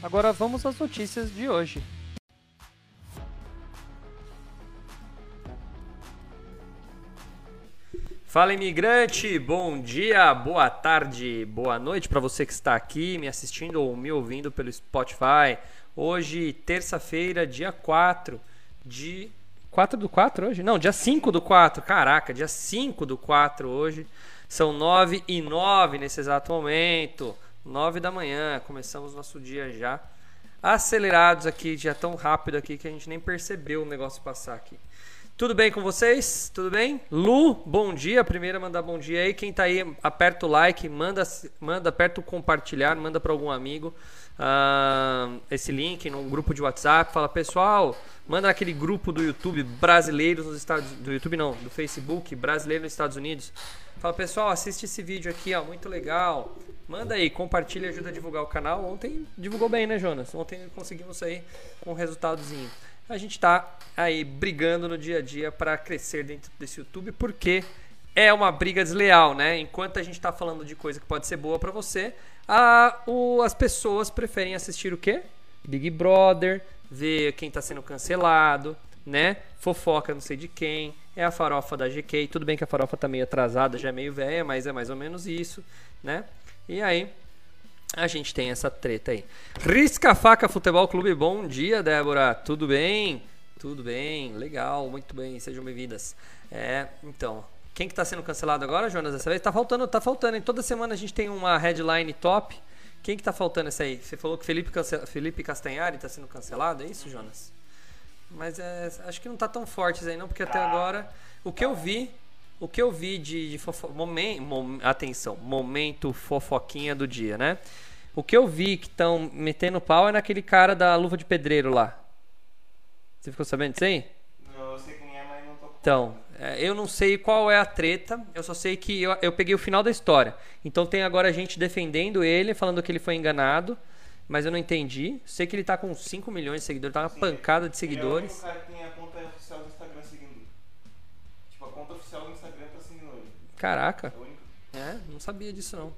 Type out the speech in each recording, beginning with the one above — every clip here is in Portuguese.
Agora vamos às notícias de hoje. Fala imigrante, bom dia, boa tarde, boa noite para você que está aqui me assistindo ou me ouvindo pelo Spotify. Hoje, terça-feira, dia 4 de 4 do 4 hoje? Não, dia 5 do 4. Caraca, dia 5 do 4 hoje. São 9 e 9 nesse exato momento. 9 da manhã. Começamos nosso dia já acelerados aqui, já tão rápido aqui que a gente nem percebeu o negócio passar aqui. Tudo bem com vocês? Tudo bem? Lu, bom dia. Primeiro mandar bom dia aí. Quem tá aí, aperta o like, manda, manda aperta o compartilhar, manda para algum amigo uh, esse link num grupo de WhatsApp. Fala, pessoal, manda naquele grupo do YouTube brasileiros nos Estados do YouTube não, do Facebook brasileiro nos Estados Unidos. Fala, pessoal, assiste esse vídeo aqui, ó, muito legal. Manda aí, compartilha, ajuda a divulgar o canal. Ontem divulgou bem, né, Jonas? Ontem conseguimos sair com um resultadozinho a gente está aí brigando no dia a dia para crescer dentro desse YouTube, porque é uma briga desleal, né? Enquanto a gente está falando de coisa que pode ser boa para você, a, o, as pessoas preferem assistir o quê? Big Brother, ver quem está sendo cancelado, né? Fofoca não sei de quem, é a farofa da GK. Tudo bem que a farofa tá meio atrasada, já é meio velha, mas é mais ou menos isso, né? E aí, a gente tem essa treta aí. Risca Faca Futebol Clube, bom dia, Débora. Tudo bem? Tudo bem, legal, muito bem, sejam bem-vindas. É, então, quem que tá sendo cancelado agora, Jonas, dessa vez? Tá faltando, tá faltando, hein? Toda semana a gente tem uma headline top. Quem que tá faltando essa aí? Você falou que Felipe, Cance... Felipe Castanhari tá sendo cancelado, é isso, Jonas? Mas é, acho que não tá tão forte isso aí não, porque até agora o que eu vi o que eu vi de, de fofo... momento, mom... atenção, momento fofoquinha do dia, né? O que eu vi que estão metendo pau é naquele cara da luva de pedreiro lá. Você ficou sabendo disso aí? Não, eu sei quem é, mas não tô Então, eu não sei qual é a treta, eu só sei que eu, eu peguei o final da história. Então tem agora gente defendendo ele, falando que ele foi enganado, mas eu não entendi. Sei que ele tá com 5 milhões de seguidores, tá uma Sim, pancada de Ele é o seguidores. cara que tem a conta oficial do Instagram seguindo. Tipo, a conta oficial do Instagram tá seguindo ele. Caraca. É. É, não sabia disso não.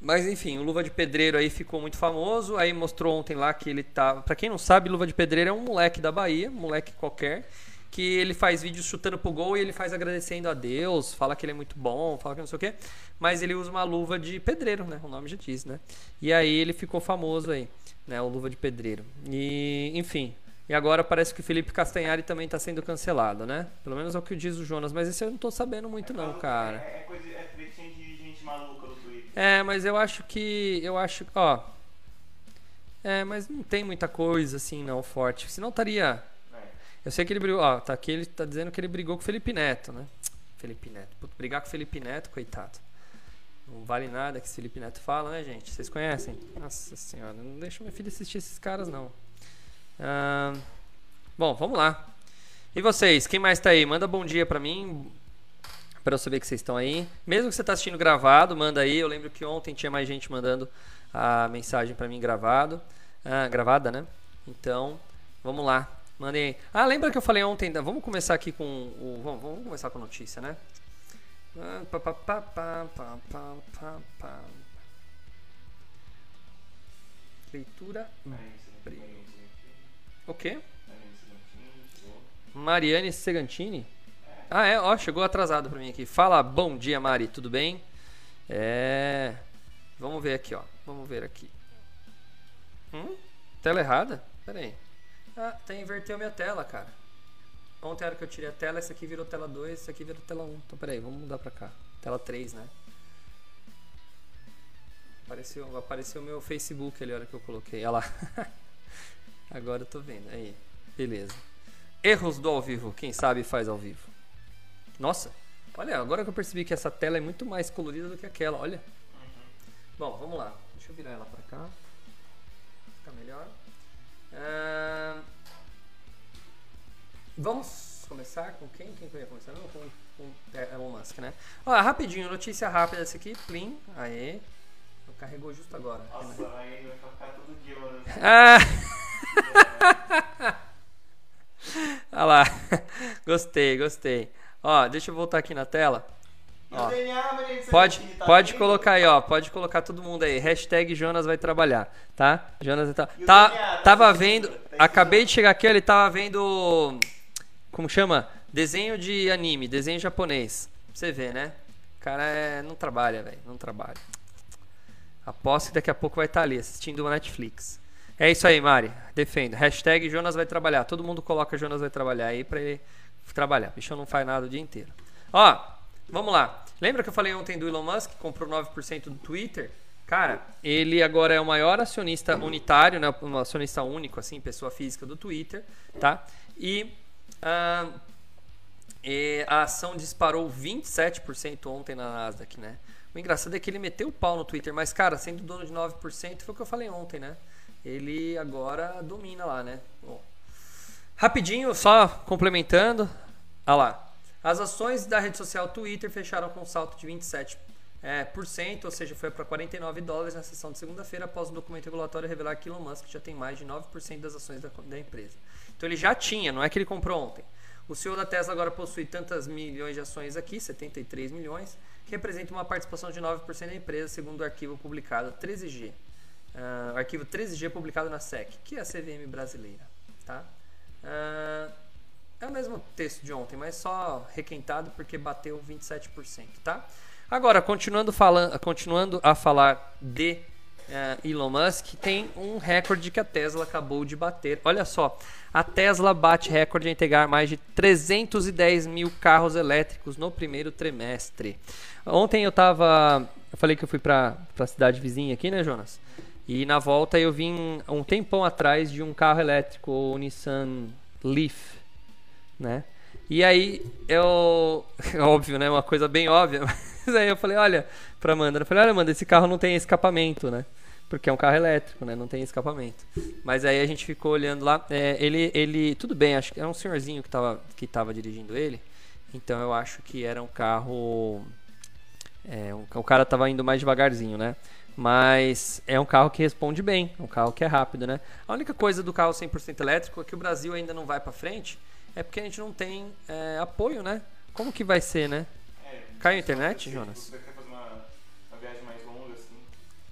Mas enfim, o Luva de Pedreiro aí ficou muito famoso. Aí mostrou ontem lá que ele tá. Pra quem não sabe, Luva de Pedreiro é um moleque da Bahia, um moleque qualquer. Que ele faz vídeos chutando pro gol e ele faz agradecendo a Deus, fala que ele é muito bom, fala que não sei o quê. Mas ele usa uma luva de pedreiro, né? O nome já diz, né? E aí ele ficou famoso aí, né? O Luva de Pedreiro. E, enfim. E agora parece que o Felipe Castanhari também tá sendo cancelado, né? Pelo menos é o que diz o Jonas. Mas esse eu não tô sabendo muito, não, cara. É, é coisa, é de gente maluca no Twitter. É, mas eu acho que. Eu acho. Ó. É, mas não tem muita coisa assim, não, forte. Senão estaria. Eu sei que ele brigou. Ó, tá aqui, ele tá dizendo que ele brigou com o Felipe Neto, né? Felipe Neto. Puta, brigar com o Felipe Neto, coitado. Não vale nada que esse Felipe Neto fala, né, gente? Vocês conhecem? Nossa senhora, não deixa minha filha assistir esses caras, não. Bom, vamos lá. E vocês, quem mais tá aí? Manda bom dia pra mim. Pra eu saber que vocês estão aí. Mesmo que você tá assistindo gravado, manda aí. Eu lembro que ontem tinha mais gente mandando a mensagem pra mim gravado. Ah, gravada, né? Então, vamos lá. Mandei. Ah, lembra que eu falei ontem? Da... Vamos começar aqui com o. Vamos, vamos começar com a notícia, né? Ah, Leitura. O quê? Mariane Segantini? Ah, é, ó, chegou atrasado pra mim aqui. Fala, bom dia, Mari, tudo bem? É. Vamos ver aqui, ó. Vamos ver aqui. Hum? Tela errada? Pera aí. Ah, tá, inverteu minha tela, cara. Ontem, a hora que eu tirei a tela, essa aqui virou tela 2, essa aqui virou tela 1. Então, pera aí, vamos mudar pra cá. Tela 3, né? Apareceu, apareceu meu Facebook ali, a hora que eu coloquei. Olha lá. Agora eu tô vendo. Aí, beleza. Erros do ao vivo. Quem sabe faz ao vivo. Nossa, olha, agora que eu percebi que essa tela é muito mais colorida do que aquela, olha. Bom, vamos lá. Deixa eu virar ela pra cá. ficar melhor. Vamos começar com quem? Quem que eu ia começar? Não, com, com é, Elon Musk, né? Ó, rapidinho, notícia rápida essa aqui. Plim, aê. Carregou justo agora. Nossa, aí vai ficar todo dia, mano. Ah! Olha lá. Gostei, gostei. Ó, deixa eu voltar aqui na tela. Ó. Pode, tá pode colocar aí, ó. Pode colocar todo mundo aí. Hashtag Jonas vai trabalhar, tá? Jonas tá, tá tava vendo. Tá Acabei de chegar aqui, ele tava vendo. Como chama? Desenho de anime, desenho japonês. Você ver, né? O cara é, não trabalha, velho. Não trabalha. Aposto que daqui a pouco vai estar ali assistindo o Netflix. É isso aí, Mari. Defendo. Hashtag Jonas vai trabalhar. Todo mundo coloca Jonas vai trabalhar aí pra ele trabalhar. O bichão não faz nada o dia inteiro. Ó, vamos lá. Lembra que eu falei ontem do Elon Musk, que comprou 9% do Twitter? Cara, ele agora é o maior acionista unitário, né? Um acionista único, assim, pessoa física do Twitter, tá? E, ah, e a ação disparou 27% ontem na Nasdaq, né? O engraçado é que ele meteu o pau no Twitter, mas, cara, sendo dono de 9%, foi o que eu falei ontem, né? Ele agora domina lá, né? Bom, rapidinho, só complementando. Olha lá. As ações da rede social Twitter fecharam com um salto de 27%, é, por cento, ou seja, foi para 49 dólares na sessão de segunda-feira, após o documento regulatório revelar que Elon Musk já tem mais de 9% das ações da, da empresa. Então ele já tinha, não é que ele comprou ontem. O CEO da Tesla agora possui tantas milhões de ações aqui, 73 milhões, que representa uma participação de 9% da empresa, segundo o arquivo publicado 13G. Ah, o arquivo 13G publicado na SEC, que é a CVM brasileira. Tá? Ah, é o mesmo texto de ontem, mas só requentado porque bateu 27%. Tá? Agora, continuando, falando, continuando a falar de eh, Elon Musk, tem um recorde que a Tesla acabou de bater. Olha só, a Tesla bate recorde em entregar mais de 310 mil carros elétricos no primeiro trimestre. Ontem eu tava. Eu falei que eu fui pra, pra cidade vizinha aqui, né, Jonas? E na volta eu vim um tempão atrás de um carro elétrico, o Nissan Leaf, né? E aí eu. Óbvio, né? Uma coisa bem óbvia. Mas aí eu falei, olha, pra Amanda, eu falei, olha, Amanda, esse carro não tem escapamento, né? Porque é um carro elétrico, né? Não tem escapamento. Mas aí a gente ficou olhando lá. é, ele, ele. Tudo bem, acho que era um senhorzinho que tava, que tava dirigindo ele. Então eu acho que era um carro. É, um- o cara tava indo mais devagarzinho, né? Mas é um carro que responde bem, é um carro que é rápido, né? A única coisa do carro 100% elétrico é que o Brasil ainda não vai pra frente, é porque a gente não tem é, apoio, né? Como que vai ser, né? É, Caiu a internet, Jonas? Você quer fazer uma, uma viagem mais longa, assim.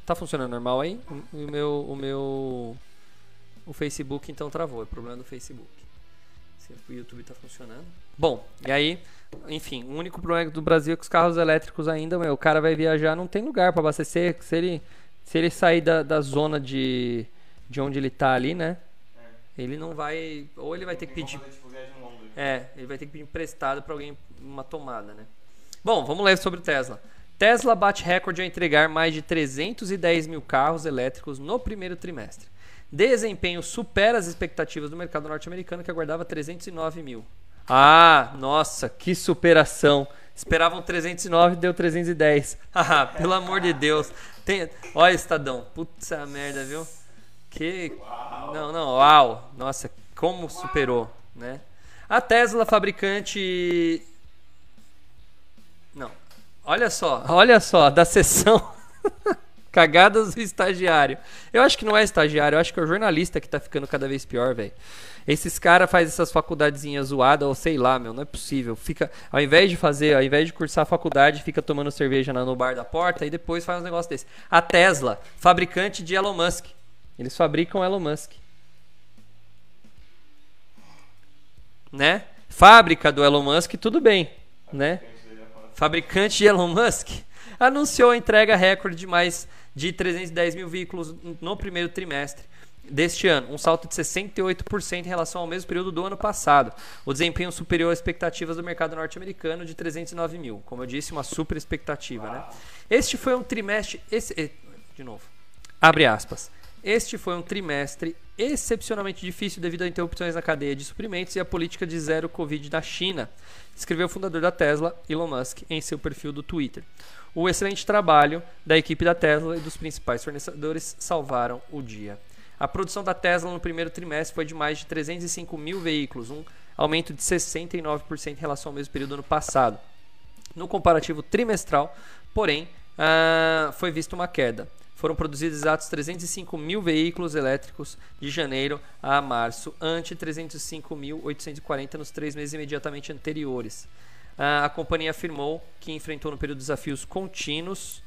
Tá funcionando normal aí? O o meu, o meu, o Facebook então travou, é problema do Facebook. Se o YouTube tá funcionando. Bom, e aí, enfim, o único problema do Brasil é que os carros elétricos ainda, meu, o cara vai viajar, não tem lugar para abastecer. Se ele, se ele sair da, da zona de, de onde ele tá ali, né? Ele não vai, ou ele vai ter que pedir tipo, é, ele vai ter que pedir emprestado para alguém uma tomada, né? Bom, vamos ler sobre o Tesla. Tesla bate recorde ao entregar mais de 310 mil carros elétricos no primeiro trimestre. Desempenho supera as expectativas do mercado norte-americano que aguardava 309 mil. Ah, nossa, que superação! Esperavam 309 deu 310. Ah, pelo amor de Deus. Tem... Olha, Estadão. Putz a merda, viu? Que. Não, não, uau! Nossa, como superou, né? A Tesla, fabricante. Não. Olha só, olha só, da sessão. Cagadas do estagiário. Eu acho que não é estagiário, eu acho que é o jornalista que tá ficando cada vez pior, velho. Esses caras fazem essas faculdadezinhas zoadas, ou sei lá, meu, não é possível. Fica, ao invés de fazer, ao invés de cursar a faculdade, fica tomando cerveja no bar da porta e depois faz um negócio desse. A Tesla, fabricante de Elon Musk. Eles fabricam Elon Musk. Né? Fábrica do Elon Musk, tudo bem, né? fabricante de Elon Musk, anunciou a entrega recorde de mais de 310 mil veículos no primeiro trimestre deste ano, um salto de 68% em relação ao mesmo período do ano passado. O desempenho superior às expectativas do mercado norte-americano de 309 mil. Como eu disse, uma super expectativa. Né? Este foi um trimestre. Esse, eh, de novo. Abre aspas. Este foi um trimestre excepcionalmente difícil devido a interrupções na cadeia de suprimentos e a política de zero Covid da China, escreveu o fundador da Tesla, Elon Musk, em seu perfil do Twitter. O excelente trabalho da equipe da Tesla e dos principais fornecedores salvaram o dia. A produção da Tesla no primeiro trimestre foi de mais de 305 mil veículos, um aumento de 69% em relação ao mesmo período do ano passado. No comparativo trimestral, porém, uh, foi vista uma queda. Foram produzidos exatos 305 mil veículos elétricos de janeiro a março, ante 305.840 nos três meses imediatamente anteriores. A companhia afirmou que enfrentou no período desafios contínuos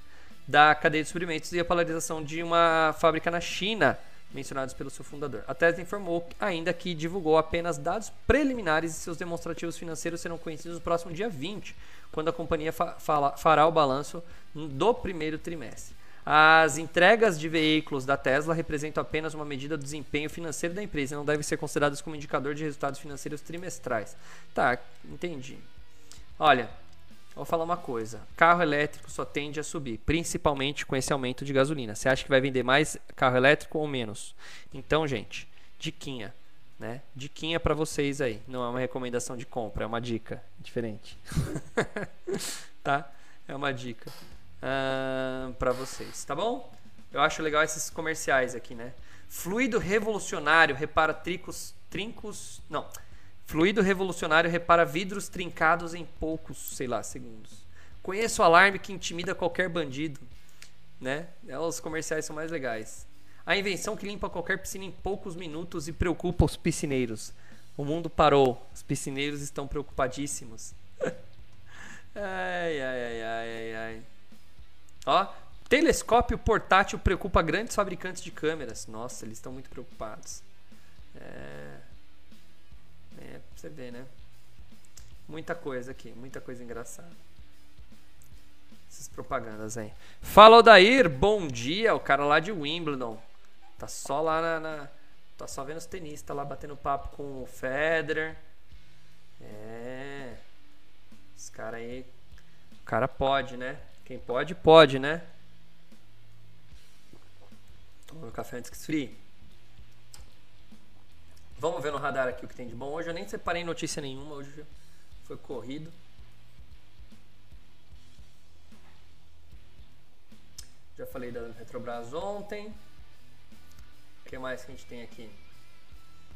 da cadeia de suprimentos e a polarização de uma fábrica na China, mencionados pelo seu fundador. A Tesla informou ainda que divulgou apenas dados preliminares e seus demonstrativos financeiros serão conhecidos no próximo dia 20, quando a companhia fa fará o balanço do primeiro trimestre. As entregas de veículos da Tesla representam apenas uma medida do desempenho financeiro da empresa e não devem ser consideradas como indicador de resultados financeiros trimestrais. Tá, entendi. Olha, vou falar uma coisa: carro elétrico só tende a subir, principalmente com esse aumento de gasolina. Você acha que vai vender mais carro elétrico ou menos? Então, gente, diquinha, né? Diquinha para vocês aí. Não é uma recomendação de compra, é uma dica diferente. tá? É uma dica uh, para vocês, tá bom? Eu acho legal esses comerciais aqui, né? Fluido revolucionário repara tricos, trincos, não. Fluido revolucionário repara vidros trincados em poucos, sei lá, segundos. Conheço o alarme que intimida qualquer bandido, né? É, os comerciais são mais legais. A invenção que limpa qualquer piscina em poucos minutos e preocupa os piscineiros. O mundo parou, os piscineiros estão preocupadíssimos. ai, ai, ai, ai, ai, ai. Ó, telescópio portátil preocupa grandes fabricantes de câmeras. Nossa, eles estão muito preocupados. É, é pra você ver, né? Muita coisa aqui, muita coisa engraçada. Essas propagandas aí. Fala, Odair, bom dia. O cara lá de Wimbledon. Tá só lá na. na tá só vendo os tenistas lá batendo papo com o Federer. É. Esse cara aí. O cara pode, né? Quem pode, pode, né? Toma meu café antes que esfrie. Vamos ver no radar aqui o que tem de bom. Hoje eu nem separei notícia nenhuma, hoje foi corrido. Já falei da Petrobras ontem. O que mais que a gente tem aqui?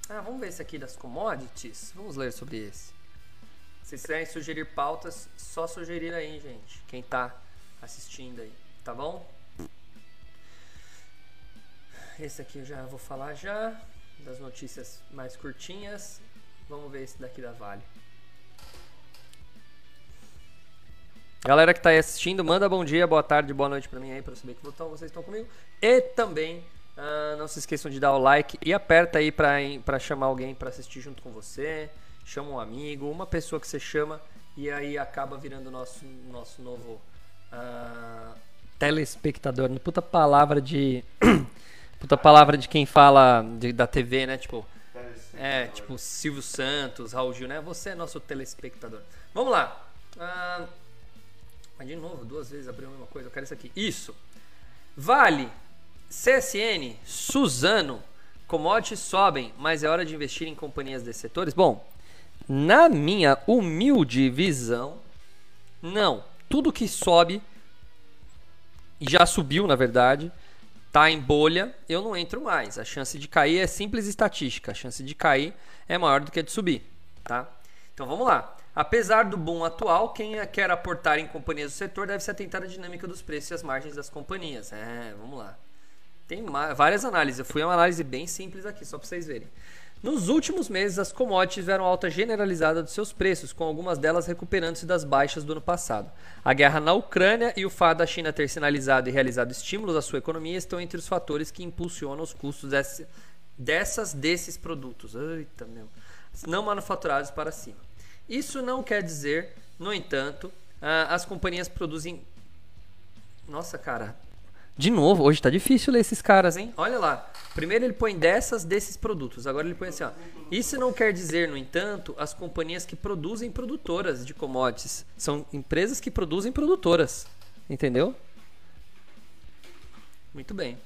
Ah, vamos ver esse aqui das commodities. Vamos ler sobre esse. Se quiserem sugerir pautas, só sugerir aí, gente. Quem tá assistindo aí, tá bom? Esse aqui eu já vou falar já, das notícias mais curtinhas. Vamos ver esse daqui da Vale. Galera que está aí assistindo, manda bom dia, boa tarde, boa noite para mim aí, para saber que vocês estão comigo. E também uh, não se esqueçam de dar o like e aperta aí para chamar alguém para assistir junto com você. Chama um amigo, uma pessoa que você chama e aí acaba virando nosso nosso novo uh, telespectador. Puta palavra de. puta palavra de quem fala de, da TV, né? Tipo. É, tipo Silvio Santos, Raul Gil, né? Você é nosso telespectador. Vamos lá. Uh, mas de novo, duas vezes abriu a mesma coisa. Eu quero isso aqui. Isso. Vale, CSN, Suzano, commodities sobem, mas é hora de investir em companhias desses setores? Bom, na minha humilde visão, não tudo que sobe, e já subiu na verdade, tá em bolha, eu não entro mais. A chance de cair é simples estatística. A chance de cair é maior do que a de subir, tá? Então vamos lá. Apesar do boom atual, quem quer aportar em companhias do setor deve se atentar à dinâmica dos preços e às margens das companhias. É, vamos lá. Tem várias análises. Eu fui uma análise bem simples aqui, só para vocês verem. Nos últimos meses, as commodities tiveram alta generalizada dos seus preços, com algumas delas recuperando-se das baixas do ano passado. A guerra na Ucrânia e o fato da China ter sinalizado e realizado estímulos à sua economia estão entre os fatores que impulsionam os custos desse, dessas desses produtos Eita, meu, não manufaturados para cima. Isso não quer dizer, no entanto, uh, as companhias produzem. Nossa, cara, de novo, hoje tá difícil ler esses caras, hein? Olha lá. Primeiro ele põe dessas desses produtos. Agora ele põe assim, ó. Isso não quer dizer, no entanto, as companhias que produzem produtoras de commodities. São empresas que produzem produtoras. Entendeu? Muito bem.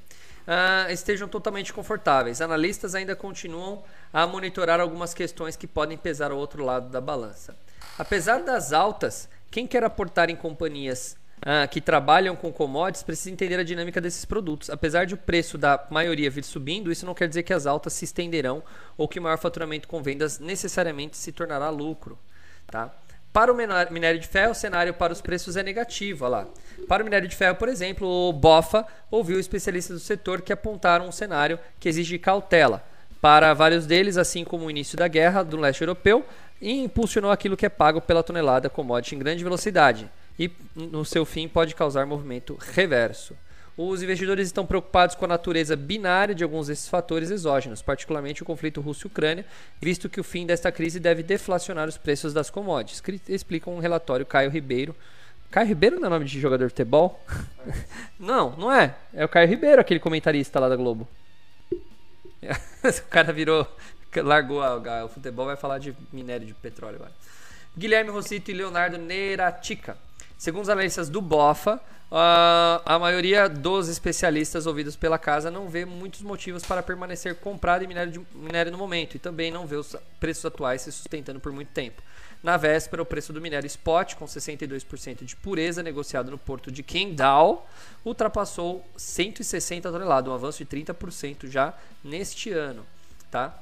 Uh, estejam totalmente confortáveis. Analistas ainda continuam a monitorar algumas questões que podem pesar ao outro lado da balança. Apesar das altas, quem quer aportar em companhias ah, que trabalham com commodities precisam entender a dinâmica desses produtos. Apesar de o preço da maioria vir subindo, isso não quer dizer que as altas se estenderão ou que o maior faturamento com vendas necessariamente se tornará lucro. Tá? Para o minério de ferro, o cenário para os preços é negativo. Lá. Para o minério de ferro, por exemplo, o BOFA ouviu especialistas do setor que apontaram um cenário que exige cautela. Para vários deles, assim como o início da guerra do leste europeu, impulsionou aquilo que é pago pela tonelada commodity em grande velocidade e, no seu fim, pode causar movimento reverso. Os investidores estão preocupados com a natureza binária de alguns desses fatores exógenos, particularmente o conflito Rússia-Ucrânia, visto que o fim desta crise deve deflacionar os preços das commodities, explica um relatório Caio Ribeiro. Caio Ribeiro não é nome de jogador de futebol? não, não é. É o Caio Ribeiro, aquele comentarista lá da Globo. o cara virou, largou o futebol, vai falar de minério de petróleo agora. Guilherme Rossito e Leonardo Neratica. Segundo os analistas do BOFA, Uh, a maioria dos especialistas ouvidos pela casa não vê muitos motivos para permanecer comprado em minério, de, minério no momento e também não vê os preços atuais se sustentando por muito tempo. Na véspera, o preço do minério spot, com 62% de pureza negociado no porto de Qingdao, ultrapassou 160 toneladas, um avanço de 30% já neste ano, tá?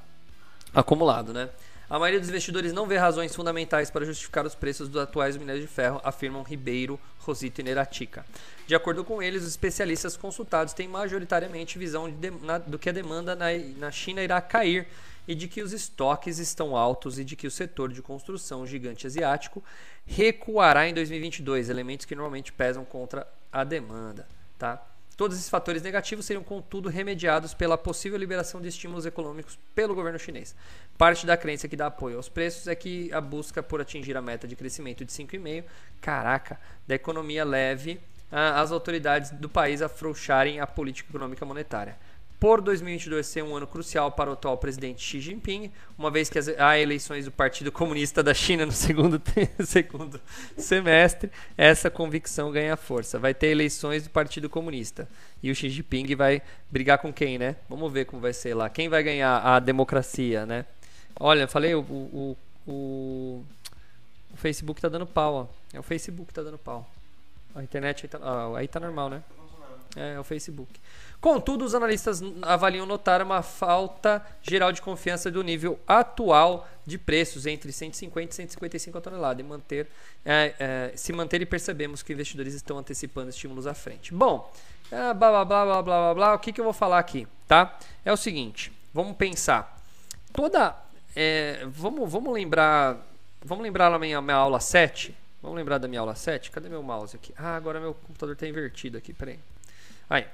Acumulado, né? A maioria dos investidores não vê razões fundamentais para justificar os preços dos atuais minérios de ferro, afirmam Ribeiro, Rosito e Neratica. De acordo com eles, os especialistas consultados têm majoritariamente visão de, na, do que a demanda na, na China irá cair e de que os estoques estão altos e de que o setor de construção gigante asiático recuará em 2022, elementos que normalmente pesam contra a demanda. Tá? Todos esses fatores negativos seriam, contudo, remediados pela possível liberação de estímulos econômicos pelo governo chinês. Parte da crença que dá apoio aos preços é que a busca por atingir a meta de crescimento de 5,5%, caraca, da economia leve as autoridades do país afrouxarem a política econômica monetária por 2022 ser um ano crucial para o atual presidente Xi Jinping, uma vez que há eleições do Partido Comunista da China no segundo, segundo semestre, essa convicção ganha força. Vai ter eleições do Partido Comunista e o Xi Jinping vai brigar com quem, né? Vamos ver como vai ser lá. Quem vai ganhar a democracia, né? Olha, falei, o, o, o, o Facebook tá dando pau, ó. É o Facebook que tá dando pau. A internet aí tá, ah, aí tá normal, né? É, é o Facebook. Contudo, os analistas avaliam notar uma falta geral de confiança do nível atual de preços entre 150 e 155 a tonelada e manter, é, é, se manter e percebemos que investidores estão antecipando estímulos à frente. Bom, é, blá, blá, blá, blá, blá, blá, o que, que eu vou falar aqui, tá? É o seguinte, vamos pensar. Toda, é, vamos, vamos lembrar, vamos lembrar da minha, minha aula 7? Vamos lembrar da minha aula 7? Cadê meu mouse aqui? Ah, agora meu computador está invertido aqui, peraí. Aí,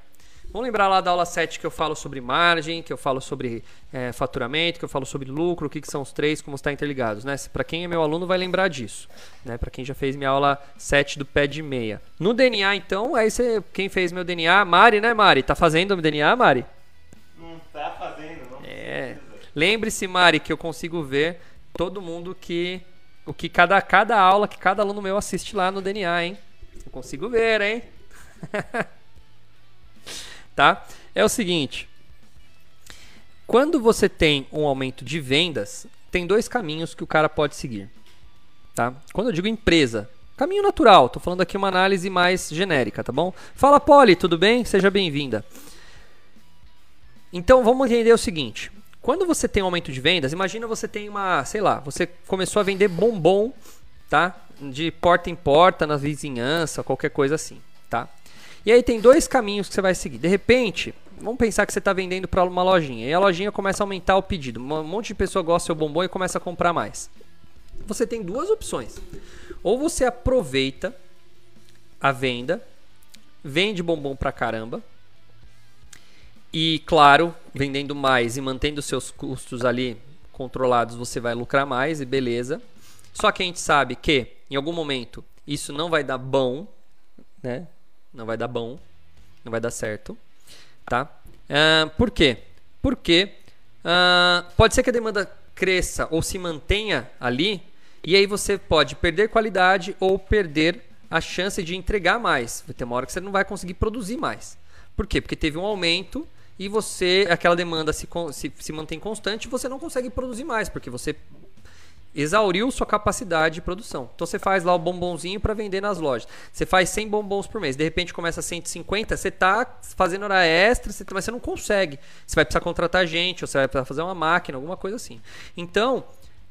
Vamos lembrar lá da aula 7 que eu falo sobre margem, que eu falo sobre é, faturamento, que eu falo sobre lucro, o que, que são os três, como está interligados. Né? Para quem é meu aluno vai lembrar disso. Né? Para quem já fez minha aula 7 do pé de meia. No DNA, então, aí você, quem fez meu DNA, Mari, né, Mari? Tá fazendo o DNA, Mari? Não tá fazendo, não. É. Lembre-se, Mari, que eu consigo ver todo mundo que. O que cada, cada aula que cada aluno meu assiste lá no DNA, hein? Eu consigo ver, hein? tá? É o seguinte, quando você tem um aumento de vendas, tem dois caminhos que o cara pode seguir, tá? Quando eu digo empresa, caminho natural, tô falando aqui uma análise mais genérica, tá bom? Fala Polly, tudo bem? Seja bem-vinda. Então vamos entender o seguinte: quando você tem um aumento de vendas, imagina você tem uma, sei lá, você começou a vender bombom, tá? De porta em porta na vizinhança, qualquer coisa assim, tá? E aí tem dois caminhos que você vai seguir. De repente, vamos pensar que você está vendendo para uma lojinha e a lojinha começa a aumentar o pedido. Um monte de pessoa gosta do seu bombom e começa a comprar mais. Você tem duas opções. Ou você aproveita a venda, vende bombom para caramba. E claro, vendendo mais e mantendo seus custos ali controlados, você vai lucrar mais e beleza. Só que a gente sabe que em algum momento isso não vai dar bom, né? Não vai dar bom, não vai dar certo, tá? Uh, por quê? Porque uh, pode ser que a demanda cresça ou se mantenha ali e aí você pode perder qualidade ou perder a chance de entregar mais. Vai ter uma hora que você não vai conseguir produzir mais. Por quê? Porque teve um aumento e você aquela demanda se, se, se mantém constante, você não consegue produzir mais porque você exauriu sua capacidade de produção. Então você faz lá o bombonzinho para vender nas lojas. Você faz 100 bombons por mês, de repente começa a 150, você está fazendo hora extra, você, mas você não consegue. Você vai precisar contratar gente, ou você vai precisar fazer uma máquina, alguma coisa assim. Então,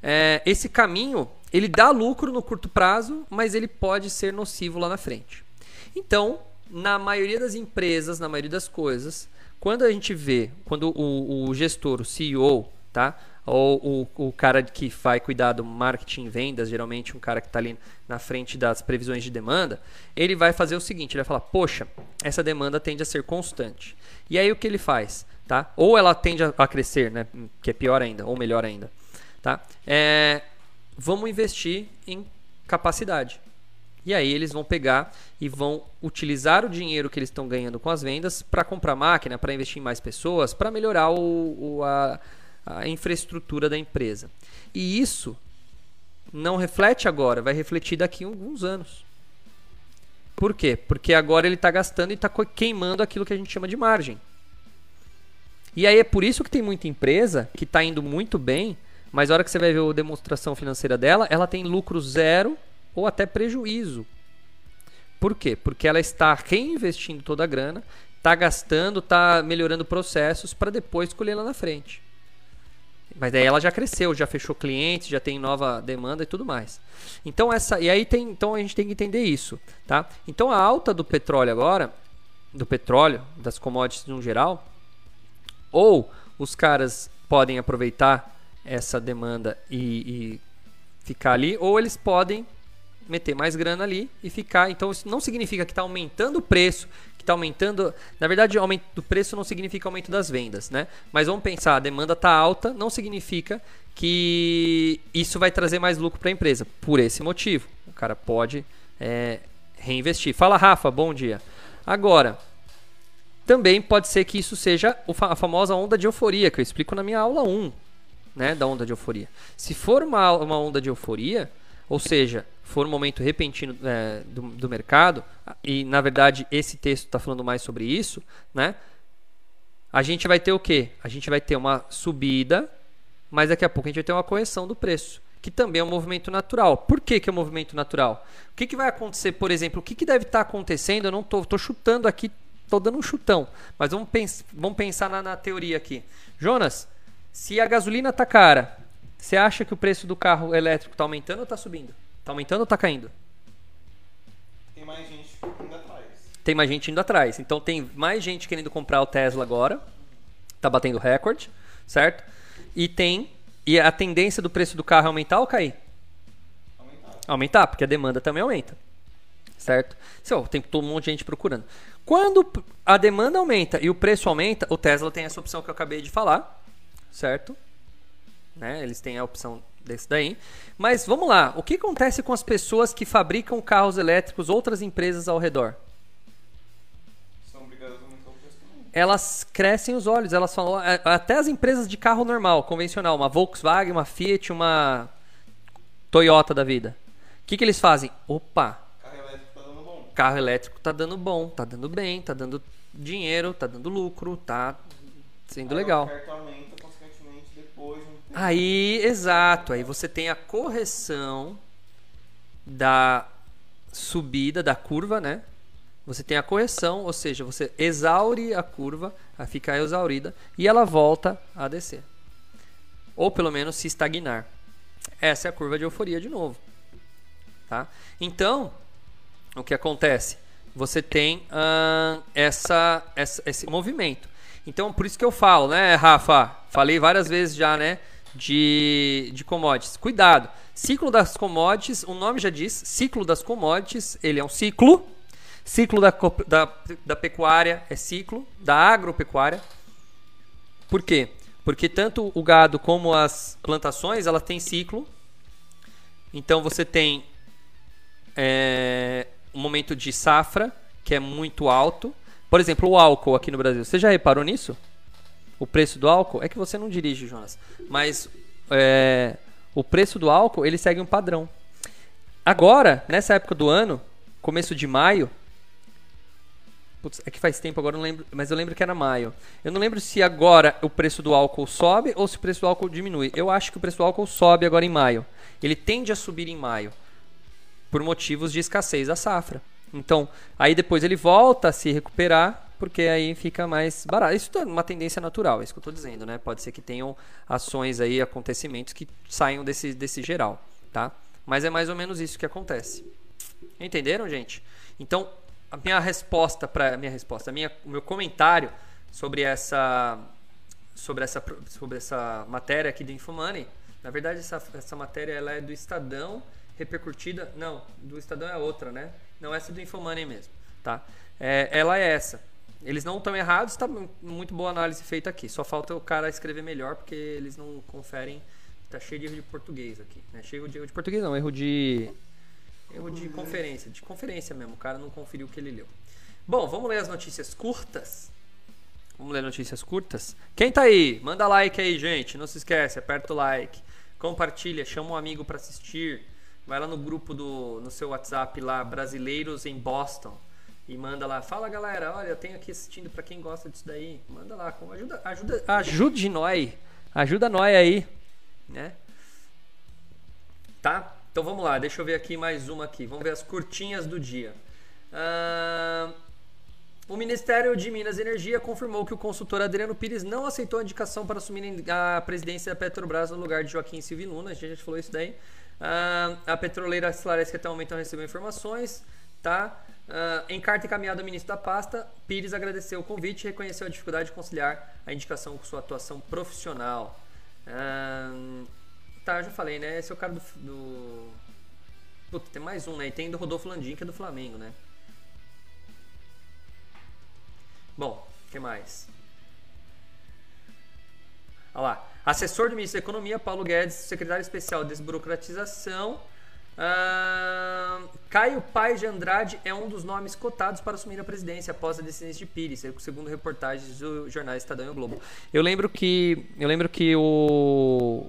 é, esse caminho, ele dá lucro no curto prazo, mas ele pode ser nocivo lá na frente. Então, na maioria das empresas, na maioria das coisas, quando a gente vê, quando o, o gestor, o CEO, tá? Ou o, o cara que vai cuidar do marketing e vendas, geralmente um cara que está ali na frente das previsões de demanda, ele vai fazer o seguinte, ele vai falar, poxa, essa demanda tende a ser constante. E aí o que ele faz? Tá? Ou ela tende a, crescer, né? que é pior ainda, ou melhor ainda. Tá? É, vamos investir em capacidade. E aí eles vão pegar e vão utilizar o dinheiro que eles estão ganhando com as vendas para comprar máquina, para investir em mais pessoas, para melhorar o, o a, a infraestrutura da empresa. E isso não reflete agora, vai refletir daqui a alguns anos. Por quê? Porque agora ele está gastando e está queimando aquilo que a gente chama de margem. E aí é por isso que tem muita empresa que está indo muito bem, mas a hora que você vai ver a demonstração financeira dela, ela tem lucro zero ou até prejuízo. Por quê? Porque ela está reinvestindo toda a grana, está gastando, está melhorando processos para depois colher lá na frente. Mas daí ela já cresceu, já fechou clientes, já tem nova demanda e tudo mais. Então essa e aí tem, então a gente tem que entender isso, tá? Então a alta do petróleo agora, do petróleo, das commodities no geral, ou os caras podem aproveitar essa demanda e, e ficar ali, ou eles podem meter mais grana ali e ficar. Então isso não significa que está aumentando o preço, que está aumentando. Na verdade, aumento do preço não significa aumento das vendas, né? Mas vamos pensar, a demanda está alta, não significa que isso vai trazer mais lucro para a empresa. Por esse motivo, o cara pode é, reinvestir. Fala, Rafa, bom dia. Agora, também pode ser que isso seja a famosa onda de euforia, que eu explico na minha aula 1, né, da onda de euforia. Se for uma, uma onda de euforia, ou seja, for um momento repentino é, do, do, mercado, e na verdade esse texto está falando mais sobre isso, né? A gente vai ter o quê? A gente vai ter uma subida, mas daqui a pouco a gente vai ter uma correção do preço, que também é um movimento natural. Por que, que é um movimento natural? O que, que vai acontecer, por exemplo? O que, que deve estar tá acontecendo? Eu não estou chutando aqui, estou dando um chutão, mas vamos, pens vamos pensar na, na teoria aqui. Jonas, se a gasolina está cara, você acha que o preço do carro elétrico está aumentando ou está subindo? Tá aumentando ou tá caindo? Tem mais gente indo atrás. Tem mais gente indo atrás. Então tem mais gente querendo comprar o Tesla agora. Tá batendo recorde, certo? E tem. E a tendência do preço do carro é aumentar ou cair? Aumentar. Aumentar, porque a demanda também aumenta. Certo? Então, tem todo um monte de gente procurando. Quando a demanda aumenta e o preço aumenta, o Tesla tem essa opção que eu acabei de falar, certo? Né? Eles têm a opção desse daí. Mas vamos lá, o que acontece com as pessoas que fabricam carros elétricos, outras empresas ao redor? Elas crescem os olhos, elas falam, até as empresas de carro normal, convencional, uma Volkswagen, uma Fiat, uma Toyota da vida. O que, que eles fazem? Opa, Carro elétrico tá dando bom. carro elétrico tá dando bom, tá dando bem, tá dando dinheiro, tá dando lucro, tá sendo Aí legal. Oferta aumenta, consequentemente, depois de um tempo. Aí, exato, aí você tem a correção da subida da curva, né? Você tem a correção, ou seja, você exaure a curva, a ficar exaurida e ela volta a descer. Ou pelo menos se estagnar. Essa é a curva de euforia de novo. Tá? Então, o que acontece? Você tem essa, essa, esse movimento. Então, por isso que eu falo, né, Rafa? Falei várias vezes já, né? De, de commodities. Cuidado. Ciclo das commodities, o nome já diz, ciclo das commodities, ele é um ciclo. Ciclo da, da, da pecuária é ciclo, da agropecuária. Por quê? Porque tanto o gado como as plantações, ela tem ciclo. Então você tem é, um momento de safra, que é muito alto. Por exemplo, o álcool aqui no Brasil. Você já reparou nisso? O preço do álcool? É que você não dirige, Jonas. Mas é, o preço do álcool, ele segue um padrão. Agora, nessa época do ano, começo de maio, Putz, é que faz tempo agora, não lembro, mas eu lembro que era maio. Eu não lembro se agora o preço do álcool sobe ou se o preço do álcool diminui. Eu acho que o preço do álcool sobe agora em maio. Ele tende a subir em maio por motivos de escassez da safra. Então, aí depois ele volta a se recuperar, porque aí fica mais barato. Isso é uma tendência natural, é isso que eu estou dizendo, né? Pode ser que tenham ações aí, acontecimentos que saiam desse, desse geral, tá? Mas é mais ou menos isso que acontece. Entenderam, gente? Então, a minha resposta para minha resposta, minha, o meu comentário sobre essa sobre essa sobre essa matéria aqui do Infomoney, na verdade essa, essa matéria ela é do Estadão repercutida, não, do Estadão é outra, né? Não essa é do Infomoney mesmo, tá? É, ela é essa. Eles não estão errados, está muito boa análise feita aqui. Só falta o cara escrever melhor porque eles não conferem. Tá cheio de erro de português aqui, né? Cheio de erro de português não, erro de Erro de conferência, de conferência mesmo. O cara não conferiu o que ele leu. Bom, vamos ler as notícias curtas. Vamos ler notícias curtas. Quem tá aí? Manda like aí, gente. Não se esquece, aperta o like. Compartilha, chama um amigo para assistir. Vai lá no grupo do no seu WhatsApp lá, Brasileiros em Boston. E manda lá, fala galera, olha, eu tenho aqui assistindo para quem gosta disso daí. Manda lá, ajuda, ajuda, ajude nós. Ajuda nós aí, né? Tá? Então vamos lá, deixa eu ver aqui mais uma aqui. Vamos ver as curtinhas do dia. Uh, o Ministério de Minas e Energia confirmou que o consultor Adriano Pires não aceitou a indicação para assumir a presidência da Petrobras no lugar de Joaquim Silvio Luna. A gente já falou isso daí. Uh, a petroleira esclarece que até o momento não recebeu informações. Tá? Uh, em carta encaminhada ao ministro da pasta, Pires agradeceu o convite e reconheceu a dificuldade de conciliar a indicação com sua atuação profissional. Uh, Tá, eu já falei, né? Esse é o cara do. do... Puta, tem mais um, né? E tem do Rodolfo Landim, que é do Flamengo, né? Bom, o que mais? Olha lá. Assessor do ministro da Economia, Paulo Guedes, secretário especial de desburocratização. Uh, Caio Paes de Andrade é um dos nomes cotados para assumir a presidência após a decisão de Pires, segundo reportagens do jornal Estadão e o Globo. Eu lembro que eu lembro que o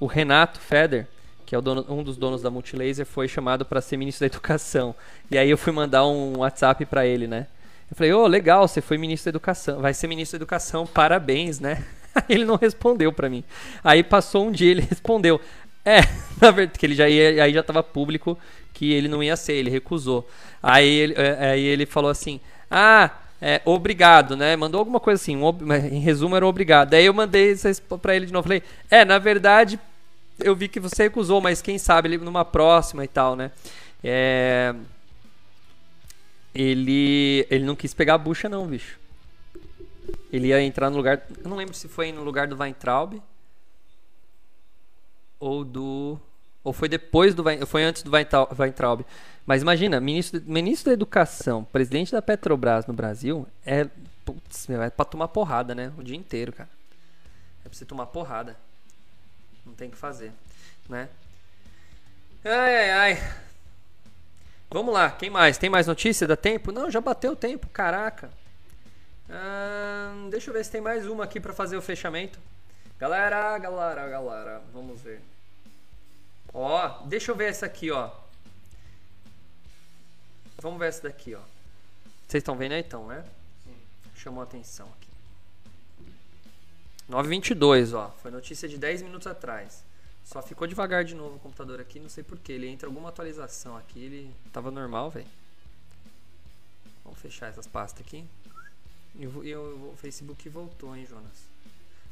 o Renato Feder, que é dono, um dos donos da Multilaser, foi chamado para ser ministro da Educação. E aí eu fui mandar um WhatsApp para ele, né? Eu falei, ô, oh, legal, você foi ministro da Educação, vai ser ministro da Educação, parabéns, né? ele não respondeu para mim. Aí passou um dia, ele respondeu, é, na verdade, que ele já ia, aí já estava público que ele não ia ser, ele recusou. Aí ele, é, aí ele falou assim, ah, é, obrigado, né? Mandou alguma coisa assim, um, em resumo era obrigado. Daí eu mandei isso pra ele de novo. Falei, é, na verdade, eu vi que você recusou, mas quem sabe numa próxima e tal, né? É, ele, ele não quis pegar a bucha, não, bicho. Ele ia entrar no lugar. Eu não lembro se foi no lugar do Weintraub ou do. Ou foi depois do. Foi antes do Weintraub. Mas imagina, ministro, ministro da Educação, presidente da Petrobras no Brasil, é. Putz, meu, é pra tomar porrada, né? O dia inteiro, cara. É pra você tomar porrada. Não tem o que fazer, né? Ai, ai, ai. Vamos lá, quem mais? Tem mais notícia? Dá tempo? Não, já bateu o tempo, caraca. deixa eu ver se tem mais uma aqui para fazer o fechamento. Galera, galera, galera, vamos ver. Ó, deixa eu ver essa aqui, ó. Vamos ver essa daqui, ó. Vocês estão vendo aí então, né? Sim. Chamou a atenção aqui. 922, ó. Foi notícia de 10 minutos atrás. Só ficou devagar de novo o computador aqui, não sei porquê. Ele entra alguma atualização aqui, ele tava normal, velho. Vamos fechar essas pastas aqui. E, o Facebook voltou, hein, Jonas?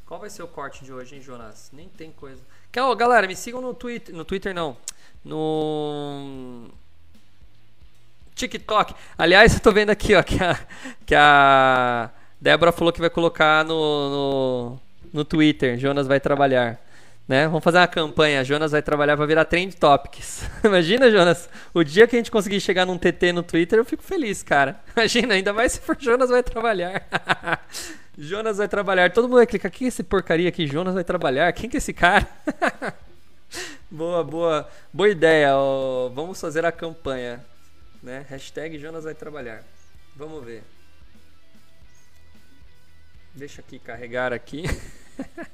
Qual vai ser o corte de hoje, hein, Jonas? Nem tem coisa. Galera, me sigam no Twitter. No Twitter não. No TikTok. Aliás, eu tô vendo aqui, ó, que a, que a Débora falou que vai colocar no, no, no Twitter. Jonas vai trabalhar. Né? Vamos fazer uma campanha. Jonas vai trabalhar para virar Trend Topics. Imagina, Jonas, o dia que a gente conseguir chegar num TT no Twitter, eu fico feliz, cara. Imagina, ainda mais se for Jonas vai trabalhar. Jonas vai trabalhar. Todo mundo vai clicar. Quem é esse porcaria aqui? Jonas vai trabalhar. Quem que é esse cara? boa, boa, boa ideia. Oh, vamos fazer a campanha. Né? Hashtag Jonas vai trabalhar. Vamos ver. Deixa aqui carregar aqui.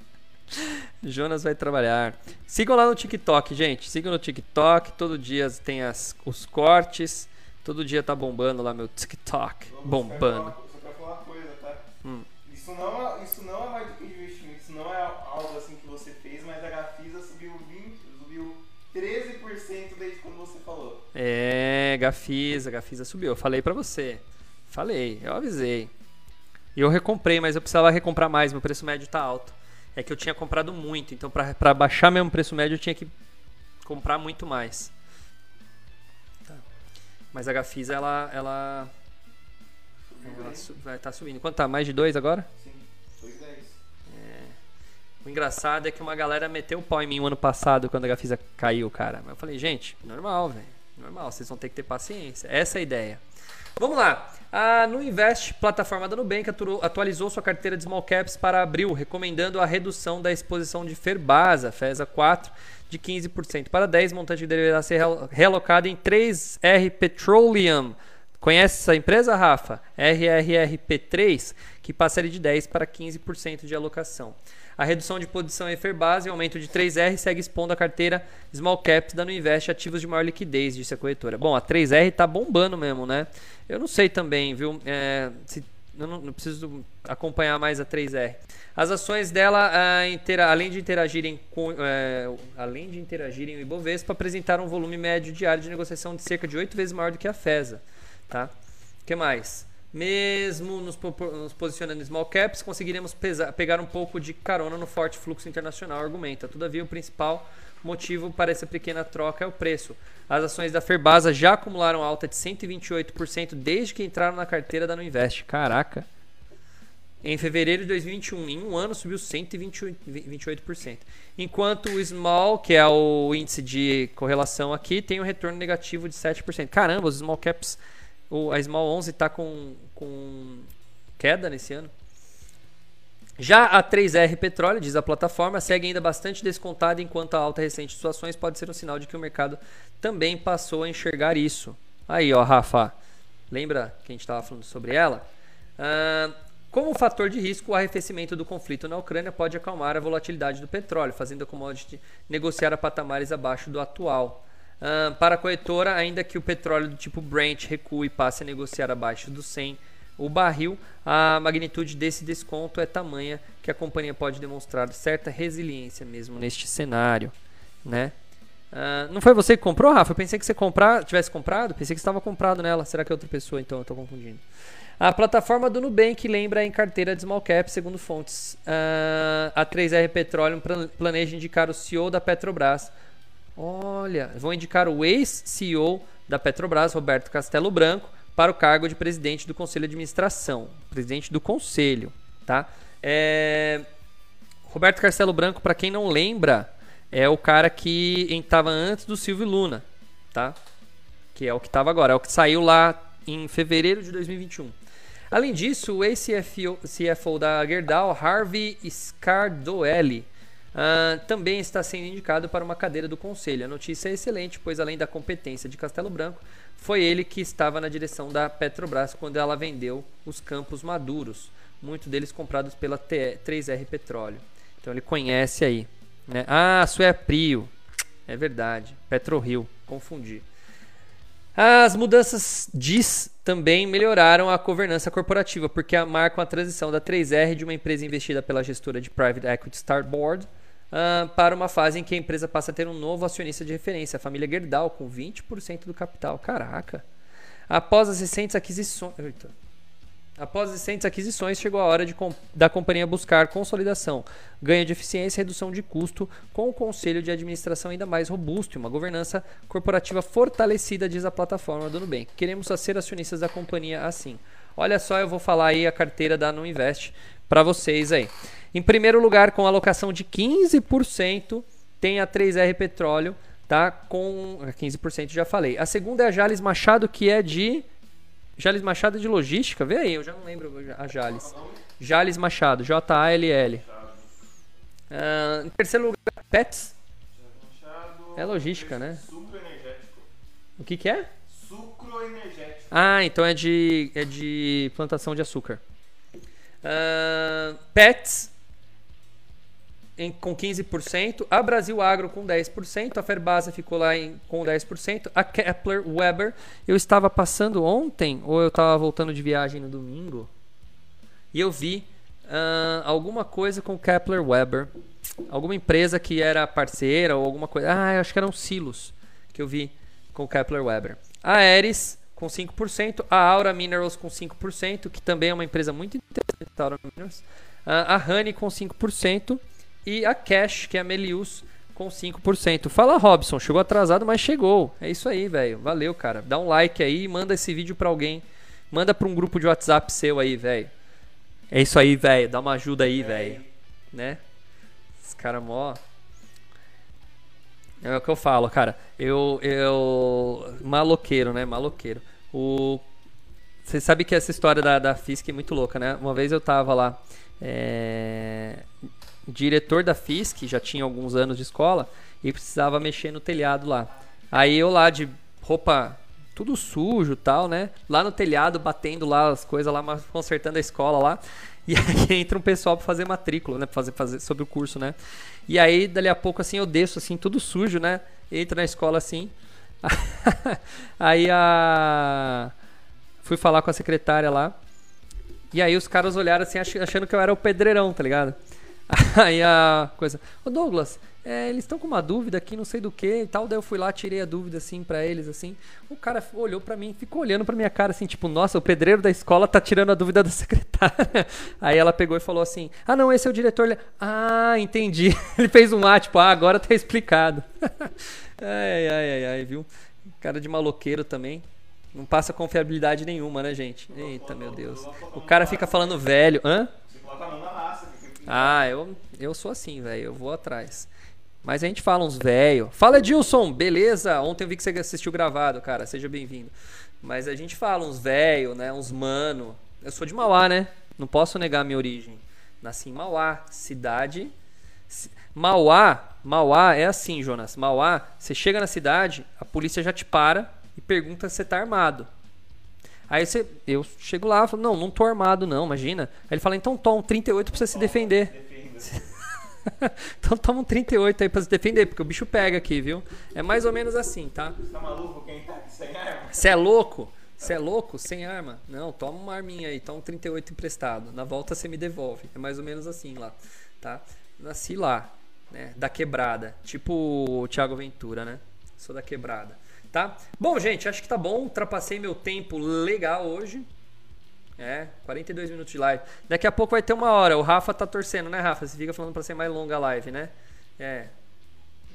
Jonas vai trabalhar. Sigam lá no TikTok, gente. Sigam no TikTok. Todo dia tem as, os cortes. Todo dia tá bombando lá meu TikTok. Vamos Bombando. Só pra falar uma coisa, tá? Hum. Isso, não é, isso não é mais do que investimento, isso não é algo assim que você fez, mas a Gafisa subiu 20, subiu 13% desde quando você falou. É, Gafisa, Gafisa subiu. Eu falei pra você. Falei, eu avisei. E eu recomprei, mas eu precisava recomprar mais, meu preço médio tá alto. É que eu tinha comprado muito, então pra baixar mesmo o preço médio eu tinha que comprar muito mais. Tá. Mas a Gafisa, ela, ela, vai estar subindo. Quanto tá? Mais de dois agora? Sim, 2,10. O engraçado é que uma galera meteu o pau em mim o ano passado quando a Gafisa caiu, cara. Mas eu falei, gente, normal, velho. Normal, vocês vão ter que ter paciência. Essa é a ideia. Vamos lá. A No Invest, plataforma da Nubank, atu- atualizou sua carteira de small caps para abril, recomendando a redução da exposição de Ferbasa, FESA 4, de 15% para 10%, montante que deverá ser realocado em 3R Petroleum. Conhece essa empresa, Rafa? RRRP3, que passaria de 10% para 15% de alocação. A redução de posição em Ferbase e aumento de 3R segue expondo a carteira Small Caps da Nuinvest ativos de maior liquidez, disse a corretora. Bom, a 3R tá bombando mesmo, né? Eu não sei também, viu? É, se- eu não, não preciso acompanhar mais a 3R. As ações dela, ah, intera- além de interagirem com, é, além de interagirem o Ibovespa, apresentaram um volume médio diário de negociação de cerca de 8 vezes maior do que a FESA, tá? O que mais? Mesmo nos, nos posicionando em small caps, conseguiremos pesar- pegar um pouco de carona no forte fluxo internacional, argumenta. Todavia, o principal motivo para essa pequena troca é o preço. As ações da Ferbasa já acumularam alta de 128% desde que entraram na carteira da Nuinvest. Caraca! Em fevereiro de 2021, em um ano, subiu 128%. Enquanto o Small, que é o índice de correlação aqui, tem um retorno negativo de 7%. Caramba, os Small Caps, o, a Small 11 está com, com queda nesse ano. Já a 3R Petróleo, diz a plataforma, segue ainda bastante descontada, enquanto a alta recente de suas ações pode ser um sinal de que o mercado também passou a enxergar isso. Aí, ó, Rafa, lembra que a gente estava falando sobre ela? Como fator de risco, o arrefecimento do conflito na Ucrânia pode acalmar a volatilidade do petróleo, fazendo a commodity negociar a patamares abaixo do atual. Para a corretora, ainda que o petróleo do tipo Brent recue e passe a negociar abaixo do 100 o barril, a magnitude desse desconto é tamanha que a companhia pode demonstrar certa resiliência mesmo neste cenário, né? Ah, não foi você que comprou, Rafa? Eu pensei que você comprar, tivesse comprado. Pensei que estava comprado nela. Será que é outra pessoa? Então eu estou confundindo. A plataforma do Nubank lembra em carteira de small cap, segundo fontes. Ah, a 3R Petroleum plan- planeja indicar o CEO da Petrobras. Olha, vão indicar o ex-CEO da Petrobras, Roberto Castelo Branco, para o cargo de presidente do Conselho de Administração. Presidente do Conselho, tá? É, Roberto Castelo Branco, para quem não lembra, é o cara que estava antes do Silvio Luna, tá? Que é o que estava agora, é o que saiu lá em fevereiro de 2021. Além disso, o ex-CFO CFO da Gerdau, Harvey Scardoelli, ah, também está sendo indicado para uma cadeira do conselho. A notícia é excelente, pois além da competência de Castelo Branco, foi ele que estava na direção da Petrobras quando ela vendeu os campos maduros, muitos deles comprados pela T- 3R Petróleo. Então ele conhece aí. Né? Ah, Sueprio. É verdade. PetroRio. Confundi. As mudanças diz também melhoraram a governança corporativa, porque marcam a transição da 3R de uma empresa investida pela gestora de Private Equity Starboard para uma fase em que a empresa passa a ter um novo acionista de referência, a família Gerdau, com 20% do capital. Caraca! Após as recentes aquisições. Eita. Após as recentes aquisições, chegou a hora de com- da companhia buscar consolidação, ganho de eficiência e redução de custo, com o conselho de administração ainda mais robusto e uma governança corporativa fortalecida, diz a plataforma do Nubank. Queremos ser acionistas da companhia assim. Olha só, eu vou falar aí a carteira da Não Invest para vocês aí. Em primeiro lugar, com alocação de 15%, tem a 3R Petróleo, tá? Com 15% já falei. A segunda é a Jales Machado, que é de Jales Machado é de logística, vê aí, eu já não lembro a Jales. Jales Machado, J-A-L-L. Ah, em terceiro lugar, Pets. É logística, né? Sucro energético. O que que é? Sucro energético. Ah, então é de, é de plantação de açúcar. Ah, Pets. Em, com 15%, a Brasil Agro com 10%, a Ferbasa ficou lá em, com 10%, a Kepler Weber, eu estava passando ontem, ou eu estava voltando de viagem no domingo, e eu vi uh, alguma coisa com Kepler Weber, alguma empresa que era parceira ou alguma coisa, ah, acho que eram silos que eu vi com Kepler Weber. A Aeres com 5%, a Aura Minerals com 5%, que também é uma empresa muito interessante, a Aura Minerals, uh, a Honey com 5%, e a Cash, que é a Melius, com 5%. Fala, Robson, chegou atrasado, mas chegou. É isso aí, velho. Valeu, cara. Dá um like aí, manda esse vídeo pra alguém. Manda pra um grupo de WhatsApp seu aí, velho. É isso aí, velho. Dá uma ajuda aí, velho. Né? Esse cara mó. É o que eu falo, cara. Eu. eu maloqueiro, né? Maloqueiro. O. Você sabe que essa história da, da é muito louca, né? Uma vez eu tava lá. É diretor da FISC, já tinha alguns anos de escola, e precisava mexer no telhado lá. Aí eu lá de roupa tudo sujo tal, né? Lá no telhado, batendo lá as coisas lá, consertando a escola lá. E aí entra um pessoal para fazer matrícula, né? Pra fazer, fazer sobre o curso, né? E aí, dali a pouco, assim, eu desço, assim, tudo sujo, né? Entra na escola, assim. aí a... Fui falar com a secretária lá. E aí os caras olharam, assim, achando que eu era o pedreirão, tá ligado? Aí a coisa, ô Douglas, é, eles estão com uma dúvida aqui, não sei do que e tal. Daí eu fui lá, tirei a dúvida assim para eles, assim. O cara olhou para mim, ficou olhando pra minha cara assim, tipo, nossa, o pedreiro da escola tá tirando a dúvida da secretária. Aí ela pegou e falou assim: ah, não, esse é o diretor. Ah, entendi. Ele fez um A, tipo, ah, agora tá explicado. ai, ai, ai, ai, viu? Cara de maloqueiro também. Não passa confiabilidade nenhuma, né, gente? Eita, meu Deus. O cara fica falando velho. Hã? Você coloca a mão na massa. Ah, eu, eu sou assim, velho. Eu vou atrás. Mas a gente fala uns velho. Fala, Edilson, beleza? Ontem eu vi que você assistiu gravado, cara. Seja bem-vindo. Mas a gente fala uns velho, né? Uns mano. Eu sou de Mauá, né? Não posso negar a minha origem. Nasci em Mauá, cidade. Mauá, Mauá é assim, Jonas. Mauá, você chega na cidade, a polícia já te para e pergunta se você tá armado. Aí você, eu chego lá e falo, não, não tô armado não, imagina. Aí ele fala, então toma um 38 pra você se defender. então toma um 38 aí pra se defender, porque o bicho pega aqui, viu? É mais ou menos assim, tá? Você tá maluco quem tá sem arma? Você é louco? Você é louco? Sem arma? Não, toma uma arminha aí, toma um 38 emprestado. Na volta você me devolve. É mais ou menos assim lá, tá? Nasci lá, né? Da quebrada. Tipo o Thiago Ventura, né? Sou da quebrada tá? Bom, gente, acho que tá bom. Ultrapassei meu tempo legal hoje. É, 42 minutos de live. Daqui a pouco vai ter uma hora. O Rafa tá torcendo, né, Rafa? Você fica falando pra ser mais longa a live, né? É.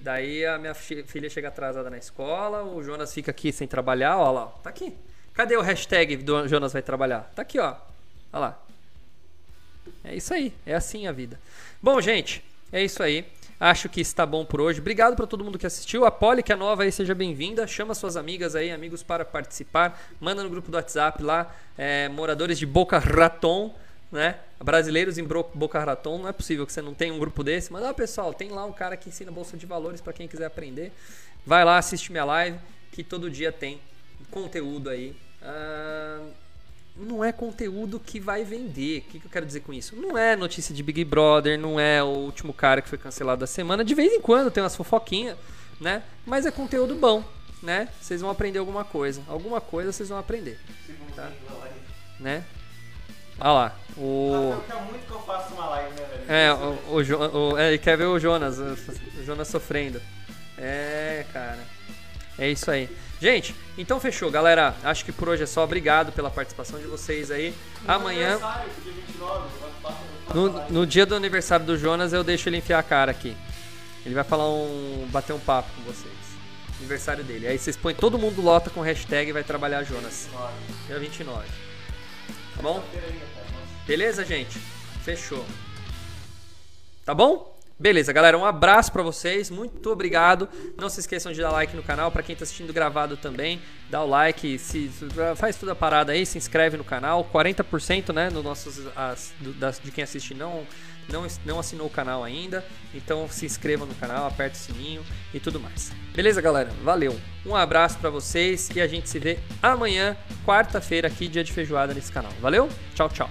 Daí a minha filha chega atrasada na escola, o Jonas fica aqui sem trabalhar, ó lá, tá aqui. Cadê o hashtag do Jonas vai trabalhar? Tá aqui, ó. Olha lá. É isso aí, é assim a vida. Bom, gente, é isso aí. Acho que está bom por hoje. Obrigado para todo mundo que assistiu. A Poli, que é nova aí, seja bem-vinda. Chama suas amigas aí, amigos, para participar. Manda no grupo do WhatsApp lá, é, moradores de Boca Raton, né? Brasileiros em Boca Raton. Não é possível que você não tenha um grupo desse. Mas, ó, pessoal, tem lá um cara que ensina Bolsa de Valores para quem quiser aprender. Vai lá, assiste minha live, que todo dia tem conteúdo aí. Ah, não é conteúdo que vai vender. O que, que, eu quero dizer com isso? Não é notícia de Big Brother, não é o último cara que foi cancelado da semana. De vez em quando tem umas fofoquinhas, né? Mas é conteúdo bom, né? Vocês vão aprender alguma coisa. Alguma coisa vocês vão aprender. Tá? Né? Olha lá. O... né? É, o, o, o, é, ele quer ver o Jonas, o Jonas sofrendo. É, cara. É isso aí. Gente, então fechou, galera. Acho que por hoje é só. Obrigado pela participação de vocês aí. No Amanhã. No, no dia do aniversário do Jonas, eu deixo ele enfiar a cara aqui. Ele vai falar um. bater um papo com vocês. Aniversário dele. Aí vocês põem todo mundo lota com hashtag e vai trabalhar Jonas. Dia 29. Tá bom? Beleza, gente? Fechou. Tá bom? Beleza, galera, um abraço para vocês, muito obrigado. Não se esqueçam de dar like no canal, para quem tá assistindo gravado também, dá o like, se faz toda a parada aí, se inscreve no canal. 40%, né, no nossos as, do, das, de quem assiste não não não assinou o canal ainda, então se inscreva no canal, aperte o sininho e tudo mais. Beleza, galera? Valeu. Um abraço para vocês e a gente se vê amanhã, quarta-feira aqui, dia de feijoada nesse canal. Valeu? Tchau, tchau.